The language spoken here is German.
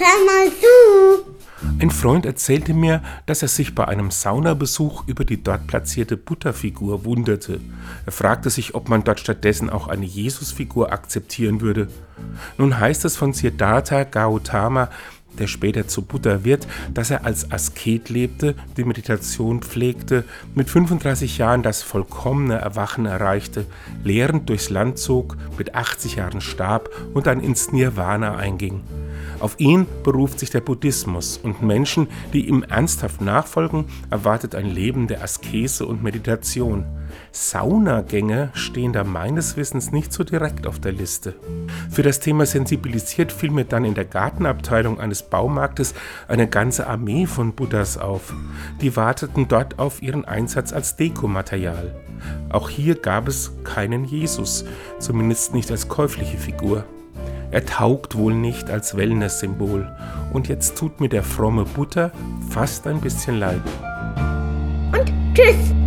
hör mal zu. Ein Freund erzählte mir, dass er sich bei einem Saunabesuch über die dort platzierte Butterfigur wunderte. Er fragte sich, ob man dort stattdessen auch eine Jesusfigur akzeptieren würde. Nun heißt es von Siddhartha Gautama, der später zu Buddha wird, dass er als Asket lebte, die Meditation pflegte, mit 35 Jahren das vollkommene Erwachen erreichte, lehrend durchs Land zog, mit 80 Jahren starb und dann ins Nirvana einging. Auf ihn beruft sich der Buddhismus und Menschen, die ihm ernsthaft nachfolgen, erwartet ein Leben der Askese und Meditation. Saunagänge stehen da meines Wissens nicht so direkt auf der Liste. Für das Thema sensibilisiert fiel mir dann in der Gartenabteilung eines Baumarktes eine ganze Armee von Buddhas auf. Die warteten dort auf ihren Einsatz als Dekomaterial. Auch hier gab es keinen Jesus, zumindest nicht als käufliche Figur. Er taugt wohl nicht als Wellness-Symbol. Und jetzt tut mir der fromme Butter fast ein bisschen leid. Und tschüss.